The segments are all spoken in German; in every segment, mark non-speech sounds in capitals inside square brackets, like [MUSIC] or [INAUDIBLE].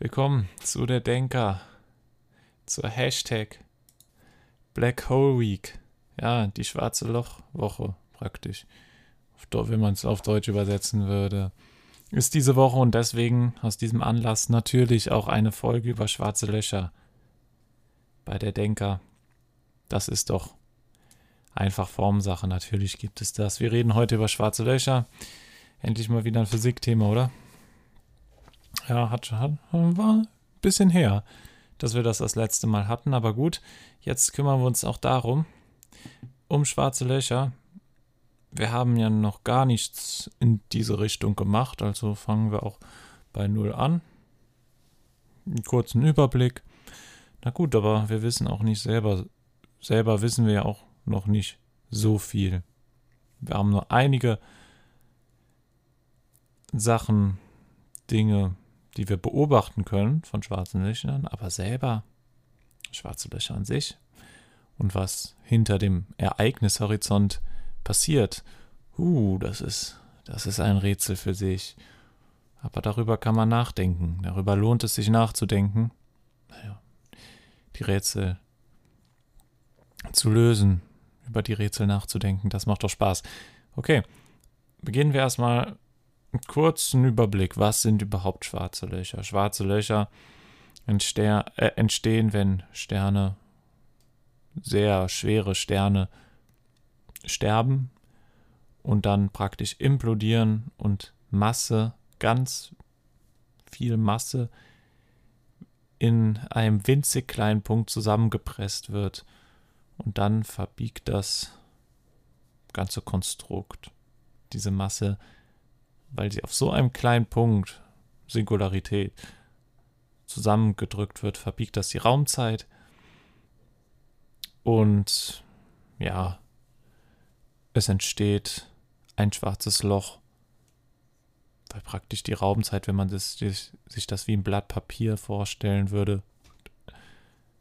Willkommen zu der Denker, zur Hashtag Black Hole Week. Ja, die schwarze Lochwoche praktisch. Wenn man es auf Deutsch übersetzen würde. Ist diese Woche und deswegen aus diesem Anlass natürlich auch eine Folge über schwarze Löcher bei der Denker. Das ist doch einfach Formsache. Natürlich gibt es das. Wir reden heute über schwarze Löcher. Endlich mal wieder ein Physikthema, oder? Ja, hat, hat, war ein bisschen her, dass wir das das letzte Mal hatten. Aber gut, jetzt kümmern wir uns auch darum, um schwarze Löcher. Wir haben ja noch gar nichts in diese Richtung gemacht, also fangen wir auch bei Null an. Einen kurzen Überblick. Na gut, aber wir wissen auch nicht selber, selber wissen wir ja auch noch nicht so viel. Wir haben nur einige Sachen, Dinge, die wir beobachten können von schwarzen Löchern, aber selber schwarze Löcher an sich und was hinter dem Ereignishorizont passiert, uh, das ist, das ist ein Rätsel für sich. Aber darüber kann man nachdenken. Darüber lohnt es sich nachzudenken. Naja, die Rätsel zu lösen, über die Rätsel nachzudenken, das macht doch Spaß. Okay, beginnen wir erstmal kurzen Überblick. Was sind überhaupt schwarze Löcher? Schwarze Löcher entstehen, äh, entstehen wenn Sterne, sehr schwere Sterne, sterben und dann praktisch implodieren und Masse, ganz viel Masse in einem winzig kleinen Punkt zusammengepresst wird und dann verbiegt das ganze Konstrukt, diese Masse, weil sie auf so einem kleinen Punkt, Singularität, zusammengedrückt wird, verbiegt das die Raumzeit. Und ja, es entsteht ein schwarzes Loch, weil praktisch die Raumzeit, wenn man das, sich das wie ein Blatt Papier vorstellen würde,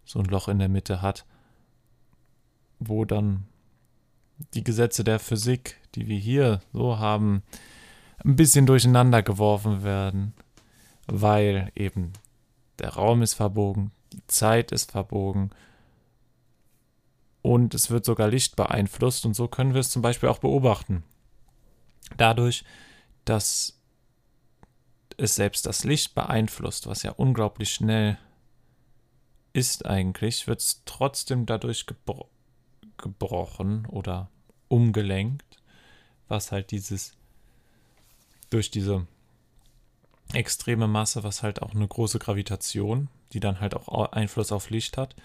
so ein Loch in der Mitte hat, wo dann die Gesetze der Physik, die wir hier so haben, ein bisschen durcheinander geworfen werden, weil eben der Raum ist verbogen, die Zeit ist verbogen und es wird sogar Licht beeinflusst und so können wir es zum Beispiel auch beobachten. Dadurch, dass es selbst das Licht beeinflusst, was ja unglaublich schnell ist eigentlich, wird es trotzdem dadurch gebro gebrochen oder umgelenkt, was halt dieses durch diese extreme Masse, was halt auch eine große Gravitation, die dann halt auch Einfluss auf Licht hat.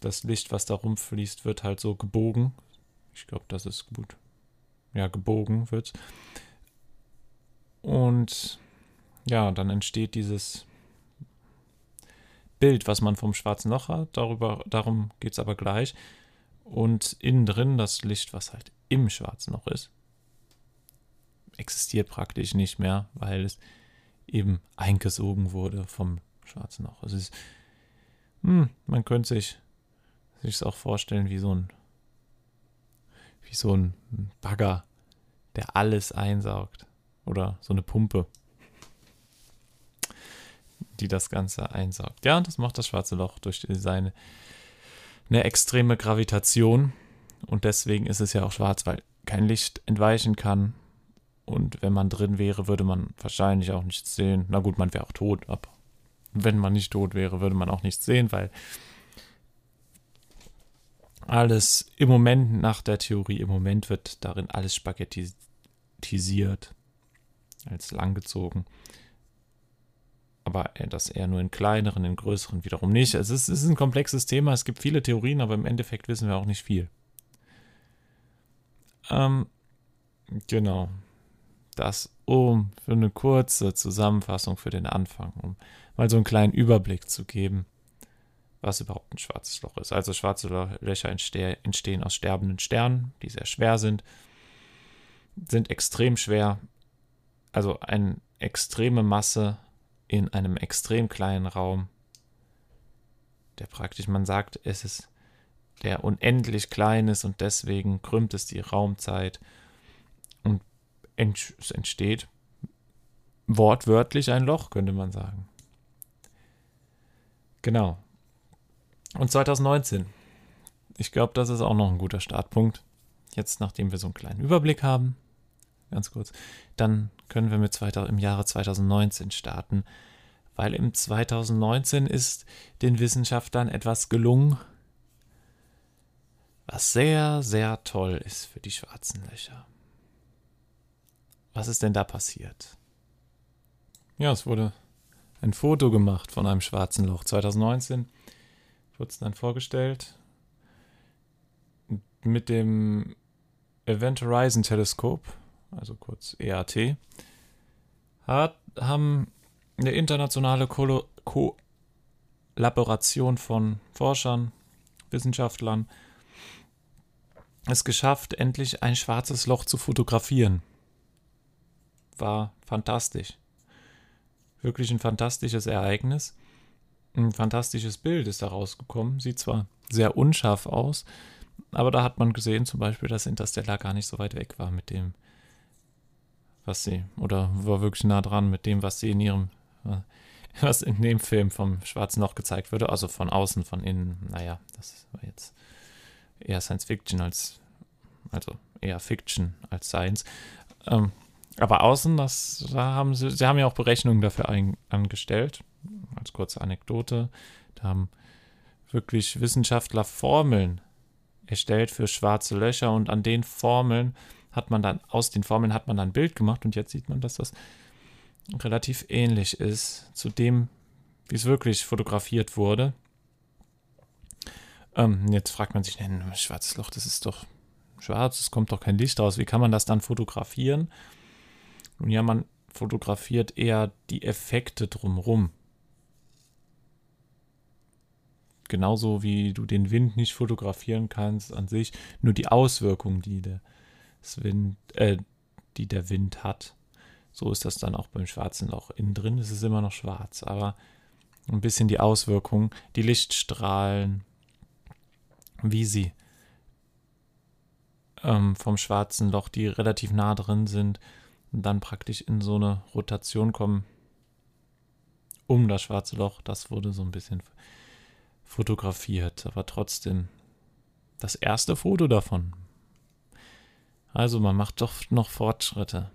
Das Licht, was da rumfließt, wird halt so gebogen. Ich glaube, das ist gut. Ja, gebogen wird. Und ja, dann entsteht dieses Bild, was man vom schwarzen Loch hat. Darüber, darum geht es aber gleich. Und innen drin das Licht, was halt im schwarzen Loch ist, existiert praktisch nicht mehr, weil es eben eingesogen wurde vom schwarzen Loch. Es ist, hm, man könnte sich sich auch vorstellen wie so ein wie so ein Bagger, der alles einsaugt oder so eine Pumpe, die das Ganze einsaugt. Ja, das macht das schwarze Loch durch seine eine extreme Gravitation und deswegen ist es ja auch schwarz, weil kein Licht entweichen kann und wenn man drin wäre, würde man wahrscheinlich auch nichts sehen. Na gut, man wäre auch tot, aber wenn man nicht tot wäre, würde man auch nichts sehen, weil alles im Moment nach der Theorie, im Moment wird darin alles spaghettisiert, als langgezogen. Aber das eher nur in kleineren, in größeren wiederum nicht. Es ist, es ist ein komplexes Thema, es gibt viele Theorien, aber im Endeffekt wissen wir auch nicht viel. Ähm, genau das um für eine kurze Zusammenfassung für den Anfang, um mal so einen kleinen Überblick zu geben, was überhaupt ein schwarzes Loch ist. Also schwarze Löcher entstehen aus sterbenden Sternen, die sehr schwer sind, sind extrem schwer, also eine extreme Masse in einem extrem kleinen Raum, der praktisch, man sagt, es ist der unendlich klein ist und deswegen krümmt es die Raumzeit es entsteht wortwörtlich ein Loch, könnte man sagen. Genau. Und 2019. Ich glaube, das ist auch noch ein guter Startpunkt. Jetzt, nachdem wir so einen kleinen Überblick haben, ganz kurz, dann können wir mit 2000, im Jahre 2019 starten, weil im 2019 ist den Wissenschaftlern etwas gelungen, was sehr, sehr toll ist für die schwarzen Löcher. Was ist denn da passiert? Ja, es wurde ein Foto gemacht von einem schwarzen Loch. 2019 wurde es dann vorgestellt mit dem Event Horizon Teleskop, also kurz EAT, hat, haben eine internationale Ko Kollaboration von Forschern, Wissenschaftlern es geschafft, endlich ein schwarzes Loch zu fotografieren. War fantastisch. Wirklich ein fantastisches Ereignis. Ein fantastisches Bild ist da rausgekommen. Sieht zwar sehr unscharf aus, aber da hat man gesehen zum Beispiel, dass Interstellar gar nicht so weit weg war mit dem, was sie, oder war wirklich nah dran mit dem, was sie in ihrem, [LAUGHS] was in dem Film vom Schwarzen Loch gezeigt wurde. Also von außen, von innen. Naja, das war jetzt eher Science Fiction als, also eher Fiction als Science. Ähm, aber außen, das, da haben sie, sie haben ja auch Berechnungen dafür ein, angestellt, als kurze Anekdote. Da haben wirklich Wissenschaftler Formeln erstellt für schwarze Löcher und an den Formeln hat man dann, aus den Formeln hat man dann ein Bild gemacht und jetzt sieht man, dass das relativ ähnlich ist zu dem, wie es wirklich fotografiert wurde. Ähm, jetzt fragt man sich, ein schwarzes Loch, das ist doch schwarz, es kommt doch kein Licht raus. Wie kann man das dann fotografieren? Nun ja, man fotografiert eher die Effekte drumherum. Genauso wie du den Wind nicht fotografieren kannst an sich, nur die Auswirkungen, die der, Wind, äh, die der Wind hat. So ist das dann auch beim schwarzen Loch. Innen drin ist es immer noch schwarz, aber ein bisschen die Auswirkungen, die Lichtstrahlen, wie sie ähm, vom schwarzen Loch, die relativ nah drin sind, dann praktisch in so eine Rotation kommen um das schwarze Loch. Das wurde so ein bisschen fotografiert, aber trotzdem das erste Foto davon. Also man macht doch noch Fortschritte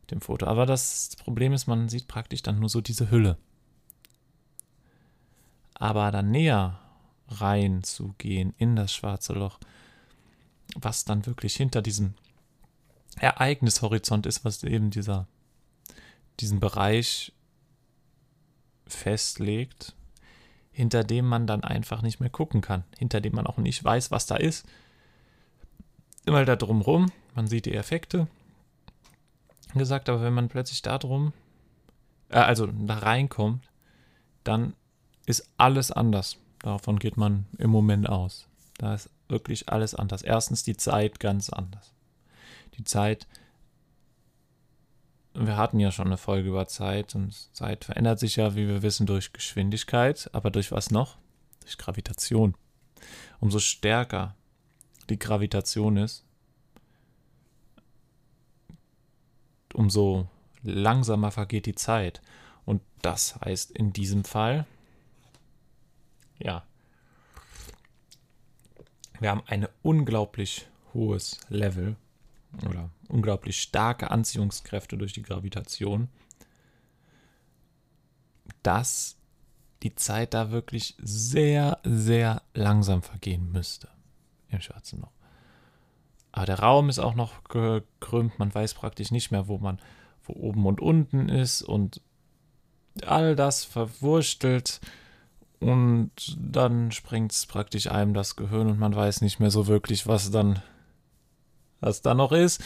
mit dem Foto. Aber das Problem ist, man sieht praktisch dann nur so diese Hülle. Aber dann näher reinzugehen in das schwarze Loch, was dann wirklich hinter diesem Ereignishorizont ist, was eben dieser, diesen Bereich festlegt, hinter dem man dann einfach nicht mehr gucken kann, hinter dem man auch nicht weiß, was da ist. Immer da drumrum, man sieht die Effekte. Gesagt, aber wenn man plötzlich da drum, äh, also da reinkommt, dann ist alles anders. Davon geht man im Moment aus. Da ist wirklich alles anders. Erstens die Zeit ganz anders. Die Zeit, wir hatten ja schon eine Folge über Zeit und Zeit verändert sich ja, wie wir wissen, durch Geschwindigkeit, aber durch was noch? Durch Gravitation. Umso stärker die Gravitation ist, umso langsamer vergeht die Zeit. Und das heißt in diesem Fall, ja, wir haben ein unglaublich hohes Level oder unglaublich starke Anziehungskräfte durch die Gravitation, dass die Zeit da wirklich sehr, sehr langsam vergehen müsste im Schwarzen Loch. Aber der Raum ist auch noch gekrümmt, man weiß praktisch nicht mehr, wo man, wo oben und unten ist und all das verwurstelt und dann sprengt es praktisch einem das Gehirn und man weiß nicht mehr so wirklich, was dann, was da noch ist.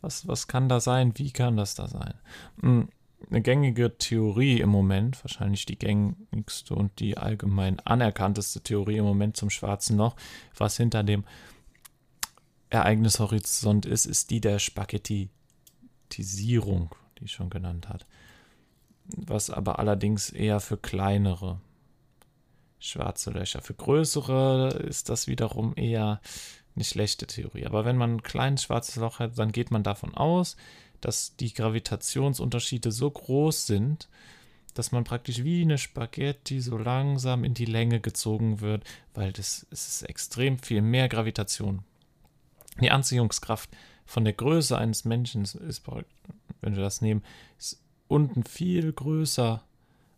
Was, was kann da sein? Wie kann das da sein? Hm, eine gängige Theorie im Moment, wahrscheinlich die gängigste und die allgemein anerkannteste Theorie im Moment zum Schwarzen Loch, was hinter dem Ereignishorizont ist, ist die der Spaghettisierung, die ich schon genannt hat. Was aber allerdings eher für kleinere schwarze Löcher. Für größere ist das wiederum eher eine schlechte Theorie. Aber wenn man ein kleines schwarzes Loch hat, dann geht man davon aus, dass die Gravitationsunterschiede so groß sind, dass man praktisch wie eine Spaghetti so langsam in die Länge gezogen wird, weil das es ist extrem viel mehr Gravitation. Die Anziehungskraft von der Größe eines Menschen ist, wenn wir das nehmen, ist unten viel größer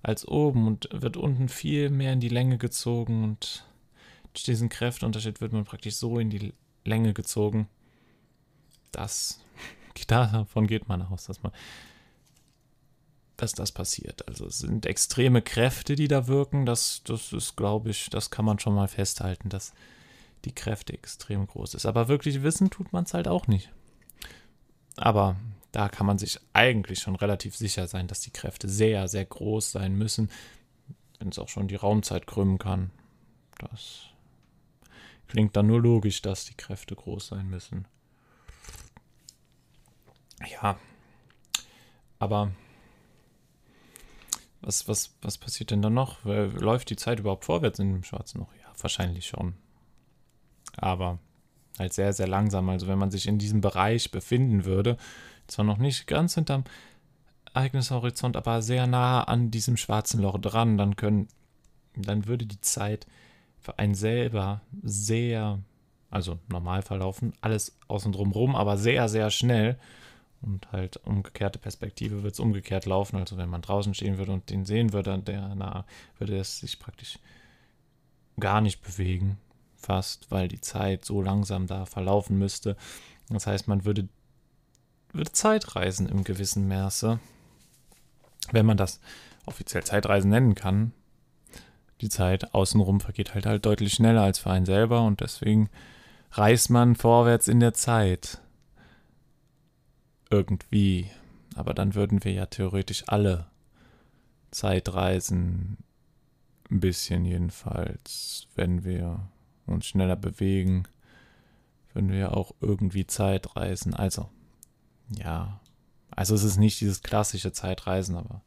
als oben und wird unten viel mehr in die Länge gezogen und durch diesen Kräfteunterschied wird man praktisch so in die Länge gezogen, dass [LAUGHS] davon geht man aus, dass man dass das passiert. Also es sind extreme Kräfte, die da wirken. Das, das ist, glaube ich, das kann man schon mal festhalten, dass die Kräfte extrem groß ist. Aber wirklich wissen tut man es halt auch nicht. Aber da kann man sich eigentlich schon relativ sicher sein, dass die Kräfte sehr, sehr groß sein müssen, wenn es auch schon die Raumzeit krümmen kann. Das klingt dann nur logisch, dass die Kräfte groß sein müssen. Ja, aber was, was, was passiert denn dann noch? Läuft die Zeit überhaupt vorwärts in dem Schwarzen Loch? Ja, wahrscheinlich schon. Aber halt sehr, sehr langsam. Also wenn man sich in diesem Bereich befinden würde, zwar noch nicht ganz hinterm Ereignishorizont, aber sehr nah an diesem schwarzen Loch dran, dann können, dann würde die Zeit für einen selber sehr, also normal verlaufen, alles außen drum rum, aber sehr, sehr schnell. Und halt umgekehrte Perspektive wird es umgekehrt laufen. Also wenn man draußen stehen würde und den sehen würde, der na, würde es sich praktisch gar nicht bewegen, fast, weil die Zeit so langsam da verlaufen müsste. Das heißt, man würde, würde Zeitreisen im gewissen Maße, wenn man das offiziell Zeitreisen nennen kann. Die Zeit außenrum vergeht halt halt deutlich schneller als für einen selber und deswegen reist man vorwärts in der Zeit irgendwie. Aber dann würden wir ja theoretisch alle Zeitreisen, ein bisschen jedenfalls, wenn wir uns schneller bewegen, würden wir auch irgendwie Zeitreisen. Also, ja, also es ist nicht dieses klassische Zeitreisen, aber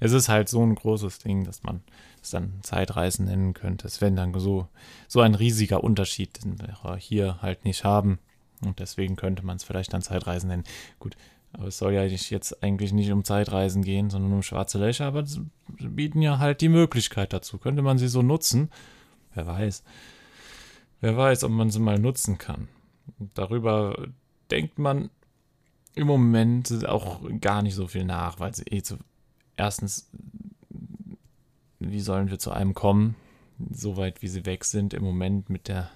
es ist halt so ein großes Ding, dass man es dann Zeitreisen nennen könnte. Es wäre dann so, so ein riesiger Unterschied, den wir hier halt nicht haben. Und deswegen könnte man es vielleicht dann Zeitreisen nennen. Gut, aber es soll ja jetzt eigentlich nicht um Zeitreisen gehen, sondern um schwarze Löcher. Aber sie bieten ja halt die Möglichkeit dazu. Könnte man sie so nutzen? Wer weiß. Wer weiß, ob man sie mal nutzen kann. darüber denkt man im Moment auch gar nicht so viel nach, weil sie eh zu. Erstens, wie sollen wir zu einem kommen? So weit wie sie weg sind im Moment mit der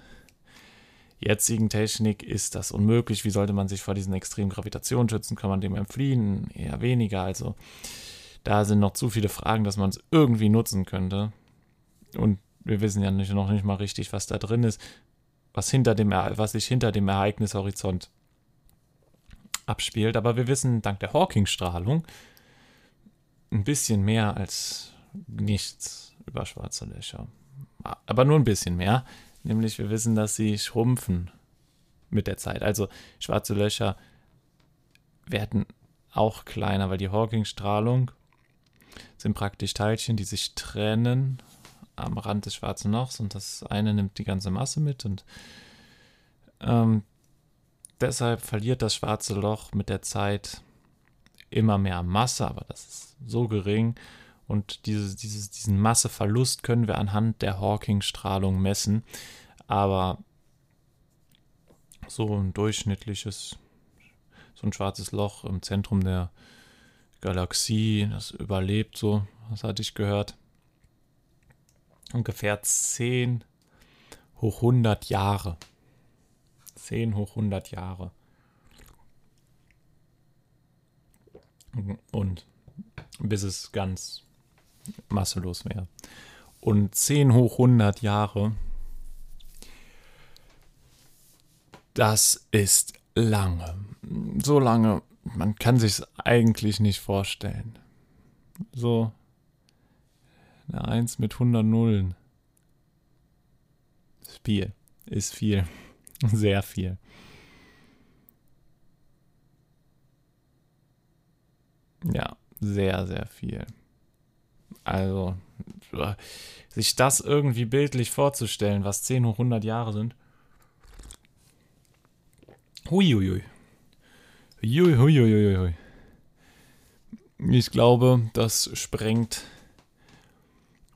jetzigen Technik ist das unmöglich. Wie sollte man sich vor diesen extremen Gravitationen schützen? Kann man dem entfliehen? Eher weniger. Also da sind noch zu viele Fragen, dass man es irgendwie nutzen könnte. Und wir wissen ja nicht, noch nicht mal richtig, was da drin ist, was, hinter dem, was sich hinter dem Ereignishorizont abspielt. Aber wir wissen dank der Hawking-Strahlung ein bisschen mehr als nichts über schwarze Löcher. Aber nur ein bisschen mehr. Nämlich wir wissen, dass sie schrumpfen mit der Zeit. Also schwarze Löcher werden auch kleiner, weil die Hawking-Strahlung sind praktisch Teilchen, die sich trennen am Rand des schwarzen Lochs und das eine nimmt die ganze Masse mit und ähm, deshalb verliert das schwarze Loch mit der Zeit immer mehr Masse, aber das ist so gering und diese, dieses, diesen Masseverlust können wir anhand der Hawking-Strahlung messen. Aber so ein durchschnittliches, so ein schwarzes Loch im Zentrum der Galaxie, das überlebt so, was hatte ich gehört. Ungefähr 10 hoch 100 Jahre. 10 hoch 100 Jahre. Und bis es ganz masselos wäre. Und 10 hoch 100 Jahre, das ist lange. So lange, man kann sich es eigentlich nicht vorstellen. So eine 1 mit 100 Nullen. Ist viel. Ist viel. [LAUGHS] Sehr viel. Ja, sehr, sehr viel. Also, sich das irgendwie bildlich vorzustellen, was 10 hoch 100 Jahre sind. Huiuiui. Huiuiuiui. ich glaube, das sprengt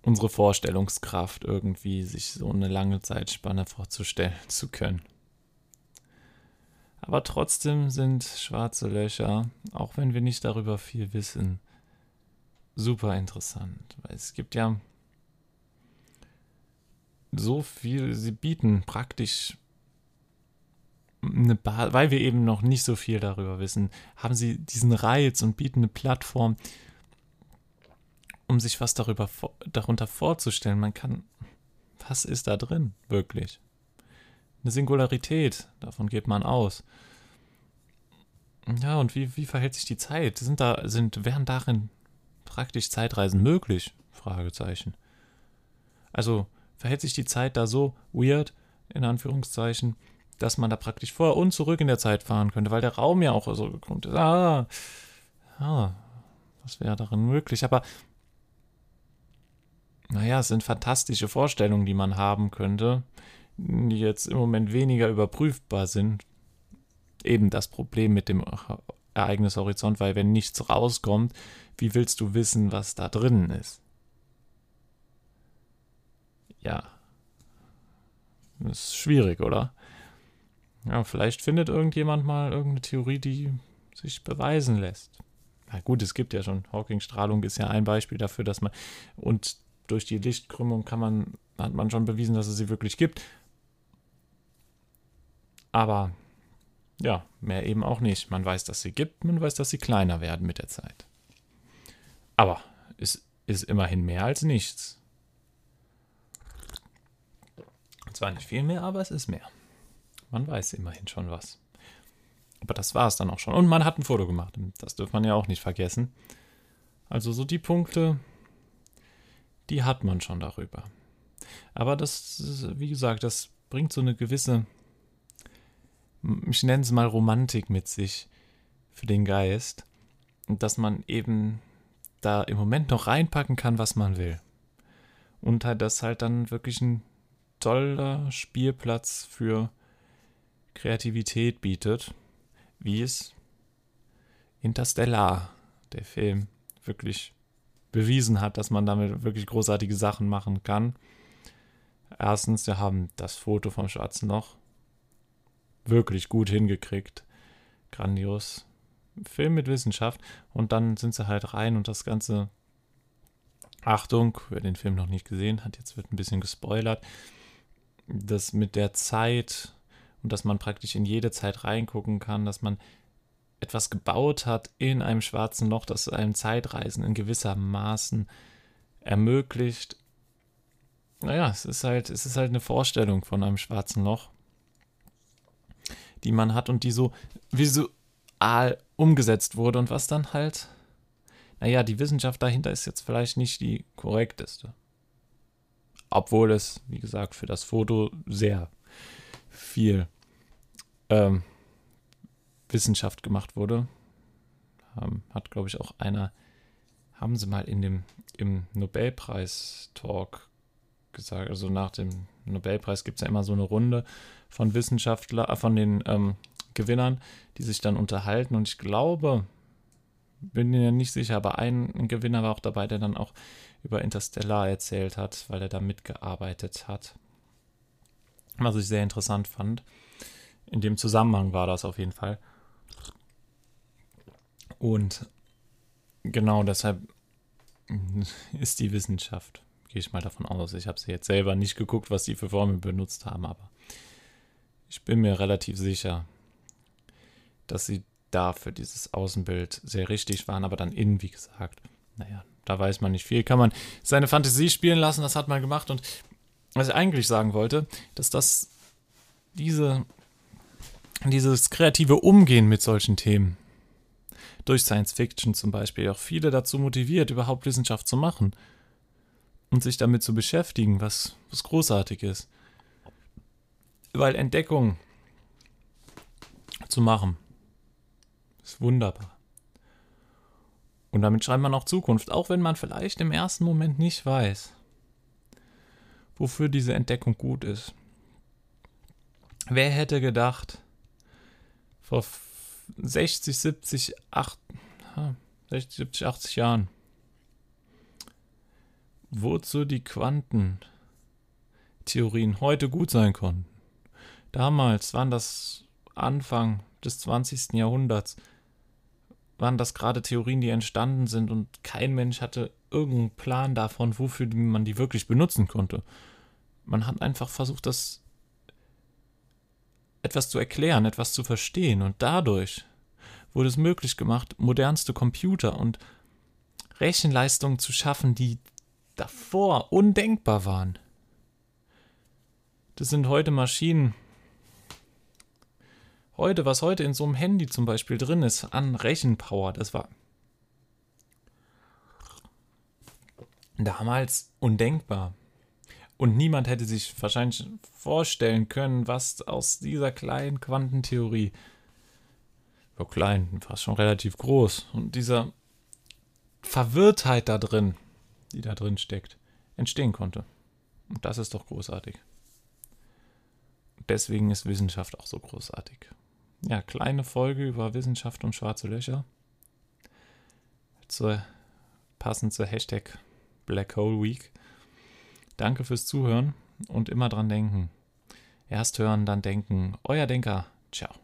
unsere Vorstellungskraft irgendwie, sich so eine lange Zeitspanne vorzustellen zu können. Aber trotzdem sind schwarze Löcher, auch wenn wir nicht darüber viel wissen, super interessant. Weil es gibt ja so viel, sie bieten praktisch eine ba weil wir eben noch nicht so viel darüber wissen, haben sie diesen Reiz und bieten eine Plattform, um sich was darüber darunter vorzustellen. Man kann, was ist da drin wirklich? Eine Singularität, davon geht man aus. Ja, und wie, wie verhält sich die Zeit? Sind da, sind, wären darin praktisch Zeitreisen möglich? Fragezeichen. Also, verhält sich die Zeit da so weird, in Anführungszeichen, dass man da praktisch vor und zurück in der Zeit fahren könnte, weil der Raum ja auch so gekrümmt ist. Ah, ah, was wäre darin möglich? Aber naja, es sind fantastische Vorstellungen, die man haben könnte, die jetzt im Moment weniger überprüfbar sind. Eben das Problem mit dem Ereignishorizont, weil wenn nichts rauskommt, wie willst du wissen, was da drin ist? Ja. Das ist schwierig, oder? Ja, vielleicht findet irgendjemand mal irgendeine Theorie, die sich beweisen lässt. Na gut, es gibt ja schon. Hawking-Strahlung ist ja ein Beispiel dafür, dass man. Und durch die Lichtkrümmung kann man, hat man schon bewiesen, dass es sie wirklich gibt. Aber ja, mehr eben auch nicht. Man weiß, dass sie gibt, man weiß, dass sie kleiner werden mit der Zeit. Aber es ist immerhin mehr als nichts. Zwar nicht viel mehr, aber es ist mehr. Man weiß immerhin schon was. Aber das war es dann auch schon. Und man hat ein Foto gemacht. Das dürfte man ja auch nicht vergessen. Also so die Punkte, die hat man schon darüber. Aber das, wie gesagt, das bringt so eine gewisse, ich nenne es mal Romantik mit sich für den Geist. Und dass man eben da im Moment noch reinpacken kann, was man will. Und halt das halt dann wirklich ein toller Spielplatz für Kreativität bietet, wie es Interstellar, der Film, wirklich bewiesen hat, dass man damit wirklich großartige Sachen machen kann. Erstens, wir haben das Foto vom Schwarzen Loch wirklich gut hingekriegt. Grandios. Film mit Wissenschaft. Und dann sind sie halt rein und das Ganze. Achtung, wer den Film noch nicht gesehen hat, jetzt wird ein bisschen gespoilert. Das mit der Zeit und dass man praktisch in jede Zeit reingucken kann, dass man etwas gebaut hat in einem schwarzen Loch, das einem Zeitreisen in gewisser Maßen ermöglicht. Naja, es ist halt, es ist halt eine Vorstellung von einem schwarzen Loch, die man hat und die so visual umgesetzt wurde und was dann halt, naja, die Wissenschaft dahinter ist jetzt vielleicht nicht die korrekteste. Obwohl es, wie gesagt, für das Foto sehr viel ähm, Wissenschaft gemacht wurde. Ähm, hat, glaube ich, auch einer, haben sie mal in dem im Nobelpreis-Talk gesagt, also nach dem Nobelpreis gibt es ja immer so eine Runde von Wissenschaftler, äh, von den ähm, Gewinnern, die sich dann unterhalten. Und ich glaube, bin mir nicht sicher, aber ein Gewinner war auch dabei, der dann auch über Interstellar erzählt hat, weil er da mitgearbeitet hat. Was ich sehr interessant fand. In dem Zusammenhang war das auf jeden Fall. Und genau deshalb [LAUGHS] ist die Wissenschaft, gehe ich mal davon aus. Ich habe sie jetzt selber nicht geguckt, was die für Formeln benutzt haben, aber ich bin mir relativ sicher, dass sie da für dieses Außenbild sehr richtig waren, aber dann innen, wie gesagt, naja, da weiß man nicht viel. Kann man seine Fantasie spielen lassen, das hat man gemacht. Und was ich eigentlich sagen wollte, dass das diese, dieses kreative Umgehen mit solchen Themen durch Science Fiction zum Beispiel auch viele dazu motiviert, überhaupt Wissenschaft zu machen und sich damit zu beschäftigen, was, was großartig ist. Weil Entdeckung zu machen ist wunderbar. Und damit schreibt man auch Zukunft, auch wenn man vielleicht im ersten Moment nicht weiß, wofür diese Entdeckung gut ist. Wer hätte gedacht, vor 60, 70, 8, 60, 70, 80 Jahren. Wozu die Quantentheorien heute gut sein konnten. Damals waren das Anfang des 20. Jahrhunderts, waren das gerade Theorien, die entstanden sind und kein Mensch hatte irgendeinen Plan davon, wofür man die wirklich benutzen konnte. Man hat einfach versucht, das etwas zu erklären, etwas zu verstehen und dadurch wurde es möglich gemacht, modernste Computer und Rechenleistungen zu schaffen, die davor undenkbar waren. Das sind heute Maschinen. Heute, was heute in so einem Handy zum Beispiel drin ist, an Rechenpower, das war damals undenkbar. Und niemand hätte sich wahrscheinlich vorstellen können, was aus dieser kleinen Quantentheorie, so klein, fast schon relativ groß, und dieser Verwirrtheit da drin, die da drin steckt, entstehen konnte. Und das ist doch großartig. Deswegen ist Wissenschaft auch so großartig. Ja, kleine Folge über Wissenschaft und schwarze Löcher. Zur, passend zur Hashtag Black Hole Week. Danke fürs Zuhören und immer dran denken. Erst hören, dann denken. Euer Denker. Ciao.